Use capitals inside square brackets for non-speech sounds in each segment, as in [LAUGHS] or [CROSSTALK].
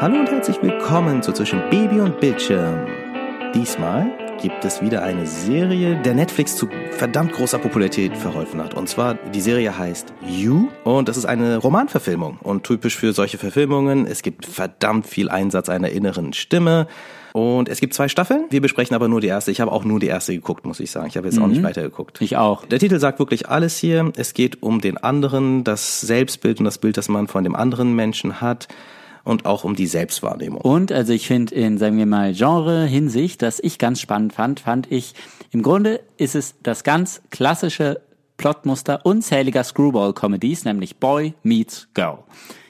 Hallo und herzlich willkommen zu Zwischen Baby und Bildschirm. Diesmal gibt es wieder eine Serie, der Netflix zu verdammt großer Popularität verholfen hat. Und zwar, die Serie heißt You und das ist eine Romanverfilmung. Und typisch für solche Verfilmungen, es gibt verdammt viel Einsatz einer inneren Stimme. Und es gibt zwei Staffeln. Wir besprechen aber nur die erste. Ich habe auch nur die erste geguckt, muss ich sagen. Ich habe jetzt mhm. auch nicht weiter geguckt. Ich auch. Der Titel sagt wirklich alles hier. Es geht um den anderen, das Selbstbild und das Bild, das man von dem anderen Menschen hat und auch um die Selbstwahrnehmung. Und also ich finde in, sagen wir mal, Genre-Hinsicht, das ich ganz spannend fand, fand ich, im Grunde ist es das ganz klassische Plotmuster unzähliger Screwball-Comedies, nämlich Boy meets Girl.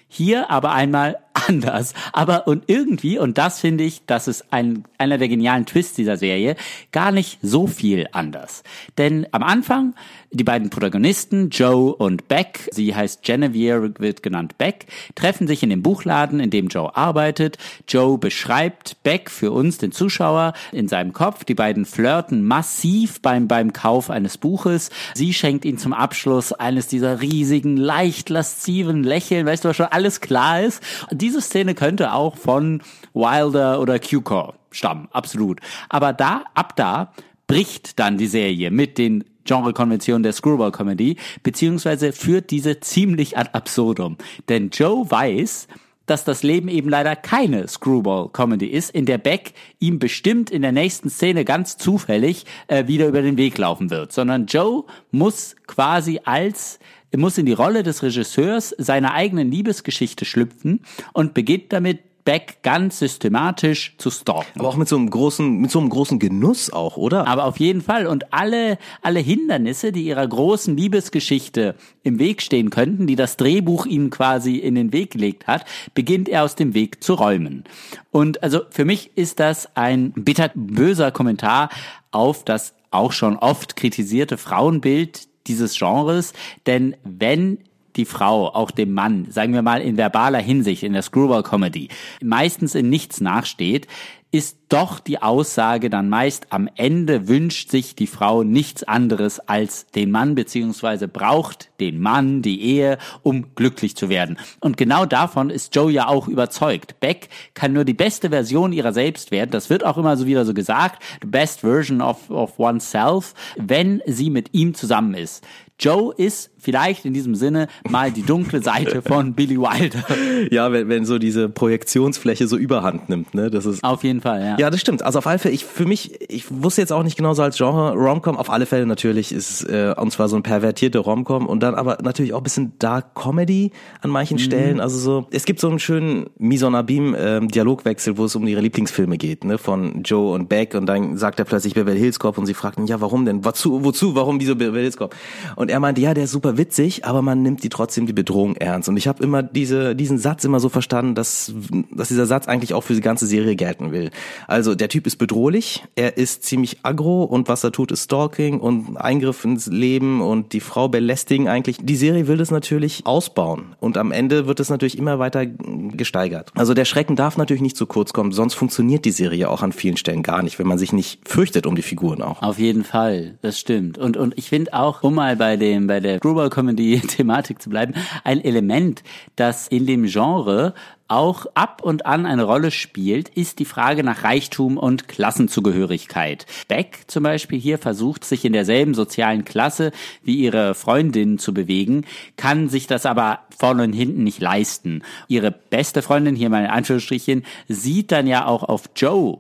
Hier aber einmal anders. Aber und irgendwie, und das finde ich, das ist ein, einer der genialen Twists dieser Serie, gar nicht so viel anders. Denn am Anfang, die beiden Protagonisten, Joe und Beck, sie heißt Genevieve, wird genannt Beck, treffen sich in dem Buchladen, in dem Joe arbeitet. Joe beschreibt Beck für uns, den Zuschauer, in seinem Kopf. Die beiden flirten massiv beim, beim Kauf eines Buches. Sie schenkt ihn zum Abschluss eines dieser riesigen, leicht lasziven Lächeln, weißt du, was schon alles klar ist. Diese diese Szene könnte auch von Wilder oder Q-Core stammen, absolut. Aber da, ab da, bricht dann die Serie mit den Genrekonventionen der Screwball-Comedy, beziehungsweise führt diese ziemlich ad absurdum. Denn Joe weiß, dass das Leben eben leider keine Screwball-Comedy ist, in der Beck ihm bestimmt in der nächsten Szene ganz zufällig äh, wieder über den Weg laufen wird, sondern Joe muss quasi als muss in die Rolle des Regisseurs seiner eigenen Liebesgeschichte schlüpfen und beginnt damit Beck ganz systematisch zu stalken. Aber auch mit so einem großen, mit so einem großen Genuss auch, oder? Aber auf jeden Fall. Und alle, alle Hindernisse, die ihrer großen Liebesgeschichte im Weg stehen könnten, die das Drehbuch ihnen quasi in den Weg gelegt hat, beginnt er aus dem Weg zu räumen. Und also für mich ist das ein bitter böser Kommentar auf das auch schon oft kritisierte Frauenbild dieses Genres, denn wenn die Frau auch dem Mann, sagen wir mal in verbaler Hinsicht, in der Screwball-Comedy, meistens in nichts nachsteht, ist doch die Aussage dann meist am Ende wünscht sich die Frau nichts anderes als den Mann beziehungsweise braucht den Mann, die Ehe, um glücklich zu werden. Und genau davon ist Joe ja auch überzeugt. Beck kann nur die beste Version ihrer selbst werden. Das wird auch immer so wieder so gesagt. The best version of, of oneself, wenn sie mit ihm zusammen ist. Joe ist vielleicht in diesem Sinne mal die dunkle Seite von Billy Wilder. Ja, wenn, wenn so diese Projektionsfläche so überhand nimmt, ne? Das ist auf jeden Fall, ja. Ja, das stimmt. Also auf alle Fälle, ich für mich, ich wusste jetzt auch nicht genau so als Genre Romcom. Auf alle Fälle natürlich ist äh, und zwar so ein pervertierte Romcom und dann aber natürlich auch ein bisschen Dark Comedy an manchen mhm. Stellen. Also so, es gibt so einen schönen Mison Abim äh, Dialogwechsel, wo es um ihre Lieblingsfilme geht, ne? Von Joe und Beck und dann sagt er plötzlich Beverly Hills Cop und sie fragt ihn, ja, warum denn? Wozu? Wozu? Warum diese Beverly Hills Cop? Und er meinte, ja, der ist super witzig, aber man nimmt die trotzdem die Bedrohung ernst. Und ich habe immer diese, diesen Satz immer so verstanden, dass, dass dieser Satz eigentlich auch für die ganze Serie gelten will. Also der Typ ist bedrohlich, er ist ziemlich aggro und was er tut, ist Stalking und Eingriff ins Leben und die Frau belästigen eigentlich. Die Serie will das natürlich ausbauen und am Ende wird es natürlich immer weiter gesteigert. Also der Schrecken darf natürlich nicht zu kurz kommen, sonst funktioniert die Serie auch an vielen Stellen gar nicht, wenn man sich nicht fürchtet um die Figuren auch. Auf jeden Fall, das stimmt. Und, und ich finde auch, um mal bei dem, bei der Screwball-Comedy-Thematik [LAUGHS] zu bleiben, ein Element, das in dem Genre auch ab und an eine Rolle spielt, ist die Frage nach Reichtum und Klassenzugehörigkeit. Beck zum Beispiel hier versucht, sich in derselben sozialen Klasse wie ihre Freundinnen zu bewegen, kann sich das aber vorne und hinten nicht leisten. Ihre beste Freundin, hier mal in Anführungsstrichen, sieht dann ja auch auf Joe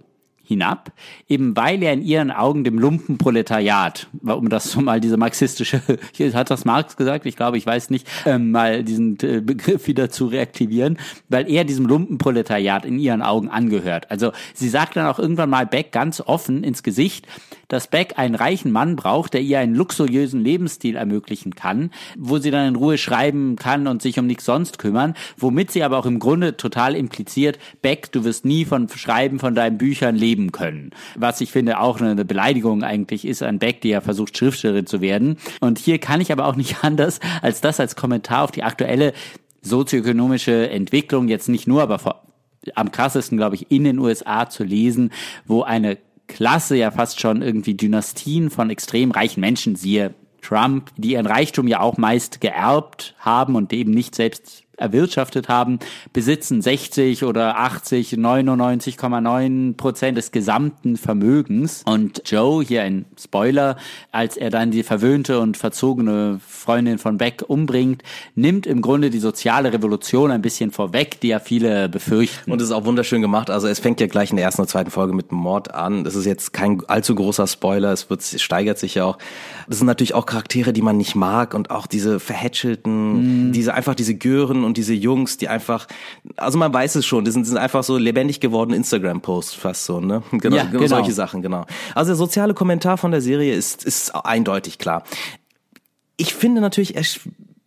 hinab, eben weil er in ihren Augen dem Lumpenproletariat, um das so mal diese marxistische, [LAUGHS] hat das Marx gesagt, ich glaube, ich weiß nicht, ähm, mal diesen äh, Begriff wieder zu reaktivieren, weil er diesem Lumpenproletariat in ihren Augen angehört. Also sie sagt dann auch irgendwann mal Beck ganz offen ins Gesicht, dass Beck einen reichen Mann braucht, der ihr einen luxuriösen Lebensstil ermöglichen kann, wo sie dann in Ruhe schreiben kann und sich um nichts sonst kümmern, womit sie aber auch im Grunde total impliziert, Beck, du wirst nie von Schreiben von deinen Büchern leben können. Was ich finde auch eine Beleidigung eigentlich ist an Beck, die ja versucht, Schriftstellerin zu werden. Und hier kann ich aber auch nicht [LAUGHS] anders, als das als Kommentar auf die aktuelle sozioökonomische Entwicklung jetzt nicht nur, aber vor, am krassesten, glaube ich, in den USA zu lesen, wo eine Klasse, ja fast schon irgendwie Dynastien von extrem reichen Menschen, siehe Trump, die ihren Reichtum ja auch meist geerbt haben und eben nicht selbst erwirtschaftet haben, besitzen 60 oder 80, 99,9 Prozent des gesamten Vermögens. Und Joe, hier ein Spoiler, als er dann die verwöhnte und verzogene Freundin von Beck umbringt, nimmt im Grunde die soziale Revolution ein bisschen vorweg, die ja viele befürchten. Und es ist auch wunderschön gemacht. Also es fängt ja gleich in der ersten oder zweiten Folge mit Mord an. Das ist jetzt kein allzu großer Spoiler. Es wird, es steigert sich ja auch. Das sind natürlich auch Charaktere, die man nicht mag und auch diese verhätschelten, mm. diese einfach diese Gören und diese Jungs, die einfach, also man weiß es schon, das sind, sind einfach so lebendig gewordene Instagram-Posts fast so, ne? [LAUGHS] Genau, ja, genau, solche Sachen, genau. Also der soziale Kommentar von der Serie ist, ist eindeutig klar. Ich finde natürlich,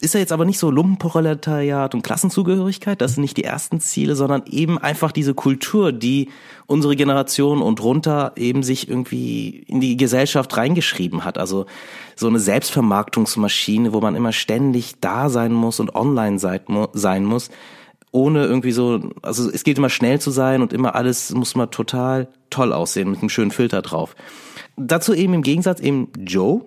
ist er jetzt aber nicht so Lumpenproletariat und Klassenzugehörigkeit, das sind nicht die ersten Ziele, sondern eben einfach diese Kultur, die unsere Generation und runter eben sich irgendwie in die Gesellschaft reingeschrieben hat. Also so eine Selbstvermarktungsmaschine, wo man immer ständig da sein muss und online sein muss, ohne irgendwie so, also es geht immer schnell zu sein und immer alles muss mal total toll aussehen mit einem schönen Filter drauf. Dazu eben im Gegensatz eben Joe,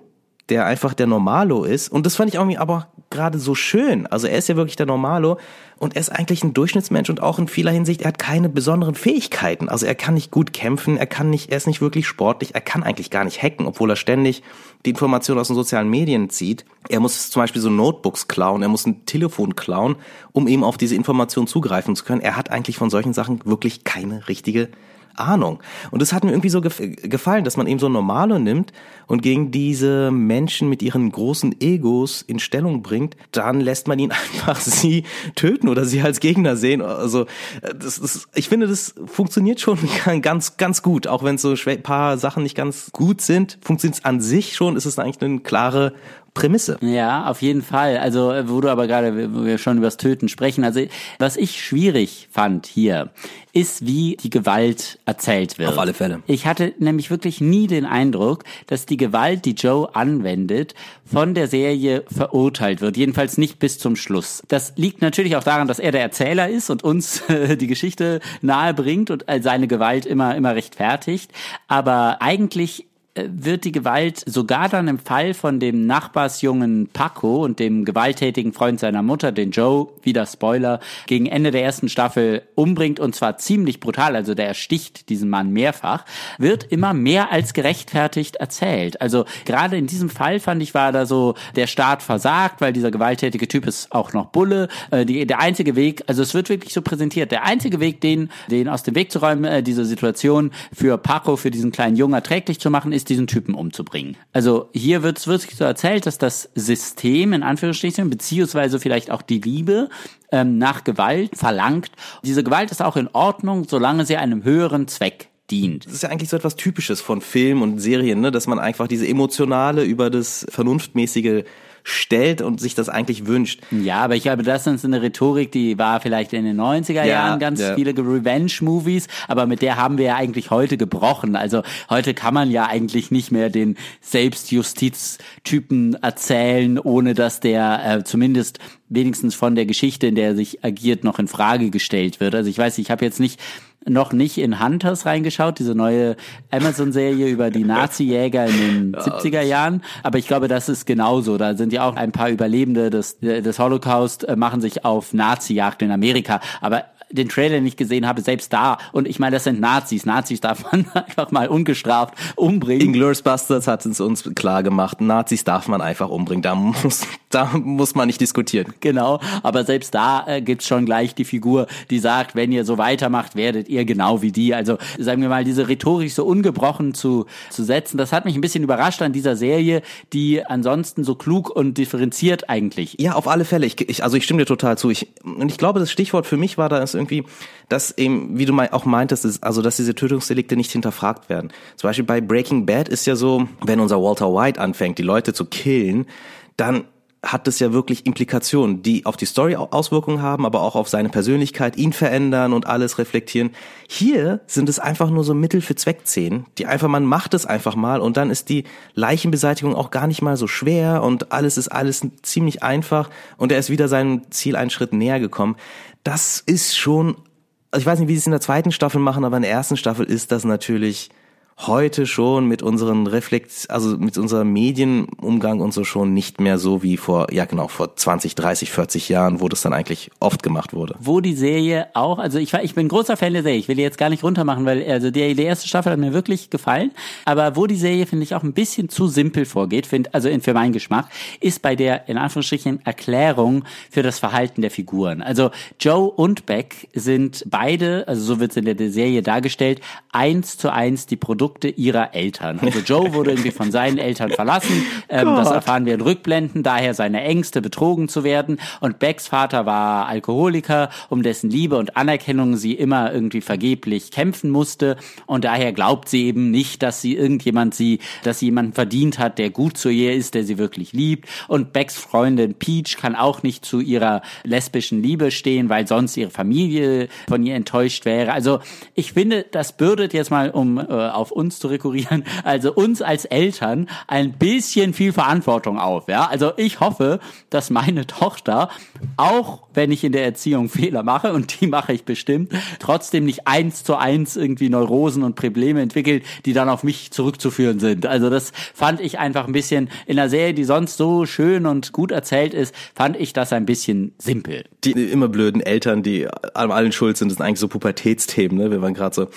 der einfach der Normalo ist. Und das fand ich irgendwie aber gerade so schön. Also er ist ja wirklich der Normalo und er ist eigentlich ein Durchschnittsmensch und auch in vieler Hinsicht, er hat keine besonderen Fähigkeiten. Also er kann nicht gut kämpfen, er kann nicht, er ist nicht wirklich sportlich, er kann eigentlich gar nicht hacken, obwohl er ständig die Informationen aus den sozialen Medien zieht. Er muss zum Beispiel so Notebooks klauen, er muss ein Telefon klauen, um eben auf diese Information zugreifen zu können. Er hat eigentlich von solchen Sachen wirklich keine richtige Ahnung. Und es hat mir irgendwie so gefallen, dass man eben so Normalo nimmt und gegen diese Menschen mit ihren großen Egos in Stellung bringt, dann lässt man ihn [LAUGHS] einfach sie töten oder sie als Gegner sehen. Also das, das, ich finde, das funktioniert schon [LAUGHS] ganz, ganz gut. Auch wenn so ein paar Sachen nicht ganz gut sind, funktioniert es an sich schon, ist es eigentlich eine klare Prämisse. Ja, auf jeden Fall. Also, wo du aber gerade, wo wir schon über das Töten sprechen, also was ich schwierig fand hier, ist, wie die Gewalt erzählt wird. Auf alle Fälle. Ich hatte nämlich wirklich nie den Eindruck, dass die Gewalt, die Joe anwendet, von der Serie verurteilt wird. Jedenfalls nicht bis zum Schluss. Das liegt natürlich auch daran, dass er der Erzähler ist und uns [LAUGHS] die Geschichte nahe bringt und seine Gewalt immer, immer rechtfertigt. Aber eigentlich wird die Gewalt sogar dann im Fall von dem Nachbarsjungen Paco und dem gewalttätigen Freund seiner Mutter, den Joe, wieder Spoiler, gegen Ende der ersten Staffel umbringt und zwar ziemlich brutal, also der ersticht diesen Mann mehrfach, wird immer mehr als gerechtfertigt erzählt. Also gerade in diesem Fall fand ich, war da so, der Staat versagt, weil dieser gewalttätige Typ ist auch noch Bulle. Äh, die, der einzige Weg, also es wird wirklich so präsentiert, der einzige Weg, den, den aus dem Weg zu räumen, äh, diese Situation für Paco, für diesen kleinen Jungen erträglich zu machen, ist ist, diesen Typen umzubringen. Also hier wird es wirklich so erzählt, dass das System in Anführungsstrichen, beziehungsweise vielleicht auch die Liebe ähm, nach Gewalt verlangt. Diese Gewalt ist auch in Ordnung, solange sie einem höheren Zweck dient. Das ist ja eigentlich so etwas Typisches von Film und Serien, ne? dass man einfach diese emotionale über das vernunftmäßige stellt und sich das eigentlich wünscht. Ja, aber ich glaube, das ist eine Rhetorik, die war vielleicht in den 90er ja, Jahren ganz ja. viele Revenge-Movies, aber mit der haben wir ja eigentlich heute gebrochen. Also heute kann man ja eigentlich nicht mehr den Selbstjustiz-Typen erzählen, ohne dass der äh, zumindest wenigstens von der Geschichte, in der er sich agiert, noch in Frage gestellt wird. Also ich weiß, ich habe jetzt nicht noch nicht in Hunters reingeschaut, diese neue Amazon-Serie über die [LAUGHS] Nazi-Jäger in den 70er Jahren. Aber ich glaube, das ist genauso. Da sind ja auch ein paar Überlebende des, des Holocaust, äh, machen sich auf Nazi-Jagd in Amerika. Aber den Trailer nicht gesehen habe, selbst da. Und ich meine, das sind Nazis. Nazis darf man [LAUGHS] einfach mal ungestraft umbringen. Inglourious Bastards hat es uns klar gemacht. Nazis darf man einfach umbringen. Da muss, da muss man nicht diskutieren. Genau. Aber selbst da äh, gibt's schon gleich die Figur, die sagt, wenn ihr so weitermacht, werdet ihr genau wie die. Also sagen wir mal, diese Rhetorik so ungebrochen zu, zu setzen, das hat mich ein bisschen überrascht an dieser Serie, die ansonsten so klug und differenziert eigentlich. Ja, auf alle Fälle. Ich, ich, also ich stimme dir total zu. Ich, und ich glaube, das Stichwort für mich war da ist irgendwie, dass eben, wie du auch meintest, ist, also dass diese Tötungsdelikte nicht hinterfragt werden. Zum Beispiel bei Breaking Bad ist ja so, wenn unser Walter White anfängt, die Leute zu killen, dann hat es ja wirklich Implikationen, die auf die Story Auswirkungen haben, aber auch auf seine Persönlichkeit, ihn verändern und alles reflektieren. Hier sind es einfach nur so Mittel für Zweckzehn, die einfach, man macht es einfach mal und dann ist die Leichenbeseitigung auch gar nicht mal so schwer und alles ist alles ziemlich einfach und er ist wieder seinem Ziel einen Schritt näher gekommen das ist schon, also ich weiß nicht, wie sie es in der zweiten Staffel machen, aber in der ersten Staffel ist das natürlich heute schon mit unseren Reflekt, also mit unserem Medienumgang und so schon nicht mehr so wie vor, ja genau, vor 20, 30, 40 Jahren, wo das dann eigentlich oft gemacht wurde. Wo die Serie auch, also ich, ich bin großer Fan der Serie, ich will die jetzt gar nicht runtermachen, weil also die, die erste Staffel hat mir wirklich gefallen, aber wo die Serie, finde ich, auch ein bisschen zu simpel vorgeht, find, also für meinen Geschmack, ist bei der, in Anführungsstrichen, Erklärung für das Verhalten der Figuren. Also Joe und Beck sind beide, also so wird es in der Serie dargestellt, eins zu eins die Produkte Produkte ihrer Eltern. Also Joe wurde irgendwie von seinen Eltern verlassen. Ähm, das erfahren wir in Rückblenden, daher seine Ängste, betrogen zu werden. Und Becks Vater war Alkoholiker, um dessen Liebe und Anerkennung sie immer irgendwie vergeblich kämpfen musste. Und daher glaubt sie eben nicht, dass sie irgendjemand sie, dass sie jemanden verdient hat, der gut zu ihr ist, der sie wirklich liebt. Und Becks Freundin Peach kann auch nicht zu ihrer lesbischen Liebe stehen, weil sonst ihre Familie von ihr enttäuscht wäre. Also ich finde, das bürdet jetzt mal um äh, auf uns zu rekurrieren, also uns als Eltern ein bisschen viel Verantwortung auf. Ja, also ich hoffe, dass meine Tochter auch, wenn ich in der Erziehung Fehler mache und die mache ich bestimmt, trotzdem nicht eins zu eins irgendwie Neurosen und Probleme entwickelt, die dann auf mich zurückzuführen sind. Also das fand ich einfach ein bisschen in einer Serie, die sonst so schön und gut erzählt ist, fand ich das ein bisschen simpel. Die immer blöden Eltern, die an allen schuld sind, das sind eigentlich so Pubertätsthemen, ne? Wir waren gerade so.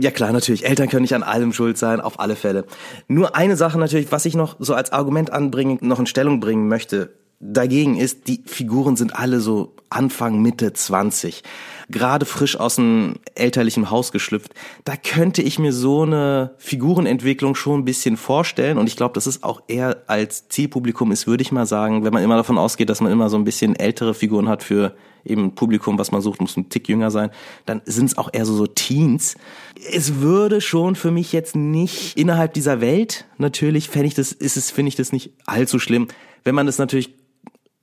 Ja klar, natürlich, Eltern können nicht an allem schuld sein, auf alle Fälle. Nur eine Sache natürlich, was ich noch so als Argument anbringen, noch in Stellung bringen möchte, dagegen ist, die Figuren sind alle so Anfang, Mitte 20. Gerade frisch aus einem elterlichen Haus geschlüpft. Da könnte ich mir so eine Figurenentwicklung schon ein bisschen vorstellen. Und ich glaube, das ist auch eher als Zielpublikum ist, würde ich mal sagen, wenn man immer davon ausgeht, dass man immer so ein bisschen ältere Figuren hat für eben Publikum, was man sucht, muss ein Tick jünger sein, dann sind es auch eher so, so Teens. Es würde schon für mich jetzt nicht innerhalb dieser Welt, natürlich fände ich das, ist es, finde ich das nicht allzu schlimm. Wenn man das natürlich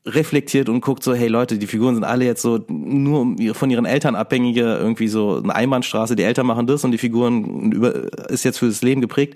reflektiert und guckt so, hey Leute, die Figuren sind alle jetzt so nur von ihren Eltern abhängige, irgendwie so eine Einbahnstraße, die Eltern machen das und die Figuren ist jetzt für das Leben geprägt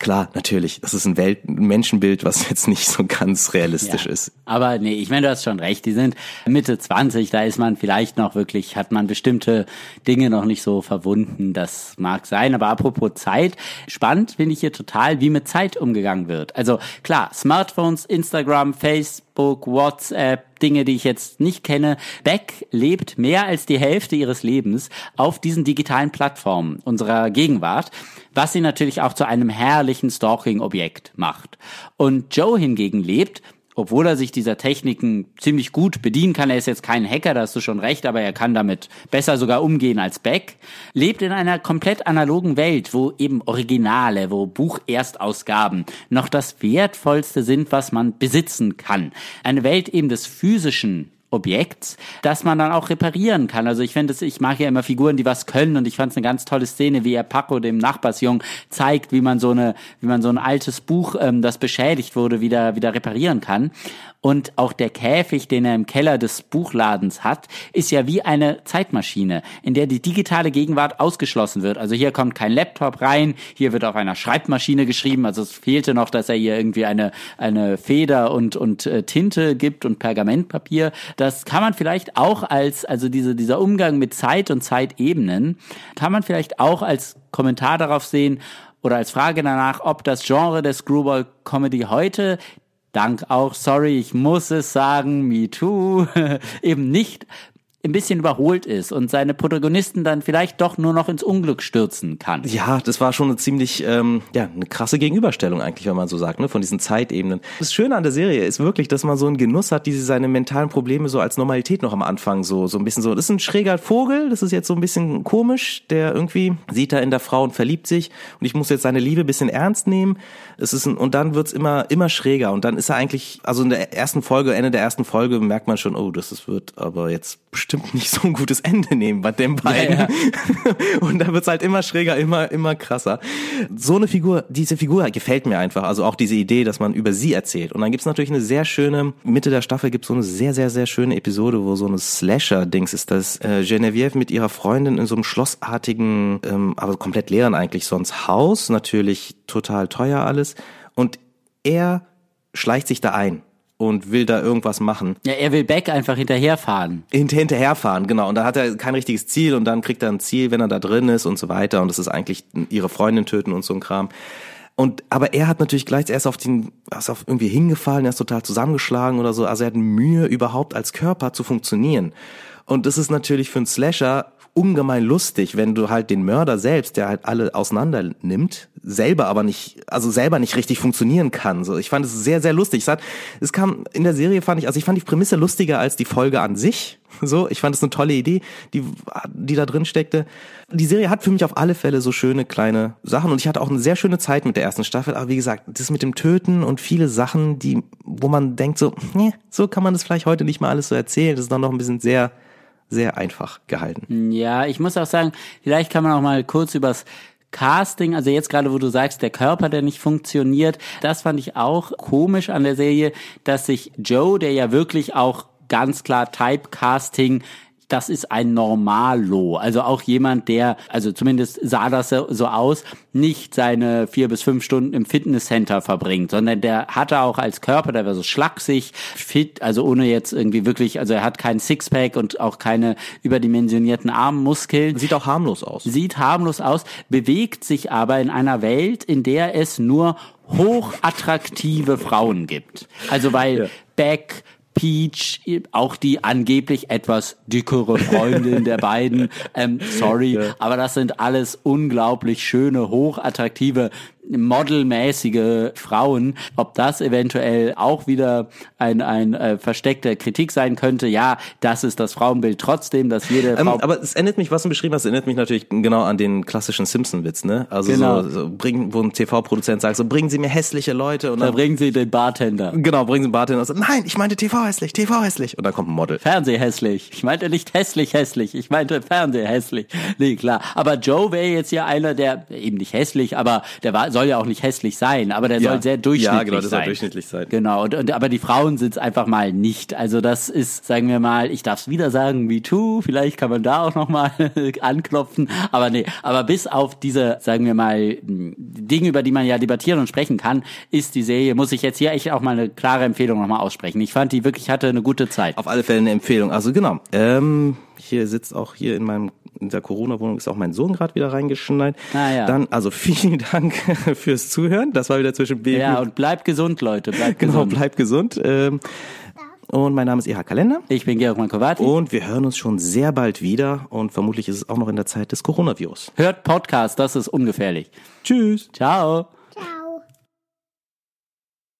Klar, natürlich, das ist ein Welt ein Menschenbild, was jetzt nicht so ganz realistisch ja, ist. Aber nee, ich meine, du hast schon recht, die sind Mitte 20, da ist man vielleicht noch wirklich, hat man bestimmte Dinge noch nicht so verwunden, das mag sein, aber apropos Zeit, spannend finde ich hier total, wie mit Zeit umgegangen wird. Also klar, Smartphones, Instagram, Facebook, WhatsApp, Dinge, die ich jetzt nicht kenne. Beck lebt mehr als die Hälfte ihres Lebens auf diesen digitalen Plattformen unserer Gegenwart was sie natürlich auch zu einem herrlichen Stalking-Objekt macht. Und Joe hingegen lebt, obwohl er sich dieser Techniken ziemlich gut bedienen kann, er ist jetzt kein Hacker, da hast du schon recht, aber er kann damit besser sogar umgehen als Beck, lebt in einer komplett analogen Welt, wo eben Originale, wo Bucherstausgaben noch das Wertvollste sind, was man besitzen kann. Eine Welt eben des physischen Objekts, das man dann auch reparieren kann. Also ich finde ich mag ja immer Figuren, die was können und ich fand es eine ganz tolle Szene, wie er Paco, dem Nachbarsjungen, zeigt, wie man so eine, wie man so ein altes Buch, ähm, das beschädigt wurde, wieder, wieder reparieren kann. Und auch der Käfig, den er im Keller des Buchladens hat, ist ja wie eine Zeitmaschine, in der die digitale Gegenwart ausgeschlossen wird. Also hier kommt kein Laptop rein, hier wird auf einer Schreibmaschine geschrieben. Also es fehlte noch, dass er hier irgendwie eine, eine Feder und, und äh, Tinte gibt und Pergamentpapier. Das kann man vielleicht auch als, also diese, dieser Umgang mit Zeit und Zeitebenen, kann man vielleicht auch als Kommentar darauf sehen, oder als Frage danach, ob das Genre der Screwball Comedy heute dank auch, sorry, ich muss es sagen, Me Too, [LAUGHS] eben nicht ein bisschen überholt ist und seine Protagonisten dann vielleicht doch nur noch ins Unglück stürzen kann. Ja, das war schon eine ziemlich, ähm, ja, eine krasse Gegenüberstellung eigentlich, wenn man so sagt, ne, von diesen Zeitebenen. Das Schöne an der Serie ist wirklich, dass man so einen Genuss hat, die seine mentalen Probleme so als Normalität noch am Anfang so, so ein bisschen so, das ist ein schräger Vogel, das ist jetzt so ein bisschen komisch, der irgendwie sieht da in der Frau und verliebt sich und ich muss jetzt seine Liebe bisschen ernst nehmen. Es ist ein, und dann wird's immer, immer schräger und dann ist er eigentlich, also in der ersten Folge, Ende der ersten Folge merkt man schon, oh, das ist, wird aber jetzt bestimmt nicht so ein gutes Ende nehmen bei den beiden. Ja, ja. [LAUGHS] Und da wird's halt immer schräger, immer, immer krasser. So eine Figur, diese Figur gefällt mir einfach. Also auch diese Idee, dass man über sie erzählt. Und dann gibt's natürlich eine sehr schöne, Mitte der Staffel gibt's so eine sehr, sehr, sehr schöne Episode, wo so eine Slasher-Dings ist, dass äh, Genevieve mit ihrer Freundin in so einem schlossartigen, ähm, aber komplett leeren eigentlich sonst Haus, natürlich total teuer alles. Und er schleicht sich da ein und will da irgendwas machen. Ja, er will Beck einfach hinterherfahren. Hint hinterherfahren, genau. Und dann hat er kein richtiges Ziel und dann kriegt er ein Ziel, wenn er da drin ist und so weiter. Und das ist eigentlich ihre Freundin töten und so ein Kram. Und aber er hat natürlich gleich erst auf den, er ist auf irgendwie hingefallen, er ist total zusammengeschlagen oder so. Also er hat Mühe, überhaupt als Körper zu funktionieren. Und das ist natürlich für einen Slasher ungemein lustig, wenn du halt den Mörder selbst, der halt alle auseinander nimmt, selber aber nicht, also selber nicht richtig funktionieren kann. So, ich fand es sehr, sehr lustig. Es, hat, es kam in der Serie fand ich, also ich fand die Prämisse lustiger als die Folge an sich. So, ich fand es eine tolle Idee, die, die da drin steckte. Die Serie hat für mich auf alle Fälle so schöne kleine Sachen und ich hatte auch eine sehr schöne Zeit mit der ersten Staffel. Aber wie gesagt, das mit dem Töten und viele Sachen, die, wo man denkt so, nee, so kann man das vielleicht heute nicht mal alles so erzählen. Das ist dann noch ein bisschen sehr sehr einfach gehalten. Ja, ich muss auch sagen, vielleicht kann man auch mal kurz übers Casting, also jetzt gerade, wo du sagst, der Körper, der nicht funktioniert, das fand ich auch komisch an der Serie, dass sich Joe, der ja wirklich auch ganz klar Typecasting das ist ein Normalo. Also auch jemand, der, also zumindest sah das so aus, nicht seine vier bis fünf Stunden im Fitnesscenter verbringt, sondern der hatte auch als Körper, der war so schlaksig, fit, also ohne jetzt irgendwie wirklich, also er hat kein Sixpack und auch keine überdimensionierten Armmuskeln. Sieht auch harmlos aus. Sieht harmlos aus, bewegt sich aber in einer Welt, in der es nur hochattraktive Frauen gibt. Also weil ja. Beck, Peach, auch die angeblich etwas dickere Freundin der beiden. [LAUGHS] Ähm, sorry, ja. aber das sind alles unglaublich schöne, hochattraktive modelmäßige Frauen, ob das eventuell auch wieder ein, ein äh, versteckter Kritik sein könnte. Ja, das ist das Frauenbild trotzdem, dass jede ähm, Frau... Aber es erinnert mich, was du beschrieben hast, erinnert mich natürlich genau an den klassischen Simpson-Witz, ne? Also genau. so, so bringen, wo ein TV-Produzent sagt, so bringen Sie mir hässliche Leute und dann, dann bringen Sie den Bartender. Genau, bringen Sie den Bartender und so, nein, ich meinte TV hässlich, TV hässlich und dann kommt ein Model. Fernseh hässlich. Ich meinte nicht hässlich hässlich, ich meinte Fernseh hässlich. Nee, klar. Aber Joe wäre jetzt ja einer, der eben nicht hässlich, aber der war soll ja auch nicht hässlich sein, aber der ja. soll sehr durchschnittlich sein. Ja, genau, der soll durchschnittlich sein. Genau, und, und, aber die Frauen sind es einfach mal nicht. Also das ist, sagen wir mal, ich darf es wieder sagen, Me Too, vielleicht kann man da auch nochmal [LAUGHS] anklopfen, aber nee, aber bis auf diese, sagen wir mal, Dinge, über die man ja debattieren und sprechen kann, ist die Serie, muss ich jetzt hier echt auch mal eine klare Empfehlung nochmal aussprechen. Ich fand die wirklich, hatte eine gute Zeit. Auf alle Fälle eine Empfehlung. Also genau, ähm, hier sitzt auch hier in meinem in der Corona-Wohnung ist auch mein Sohn gerade wieder reingeschneit. Ah, ja. Dann, also vielen [LAUGHS] Dank fürs Zuhören. Das war wieder zwischen B. Ja, und bleibt gesund, Leute. Bleibt genau, gesund. bleibt gesund. Ähm, und mein Name ist Eha Kalender. Ich bin Georg Mankowati. Und wir hören uns schon sehr bald wieder. Und vermutlich ist es auch noch in der Zeit des Coronavirus. Hört Podcast, das ist ungefährlich. Tschüss. Ciao.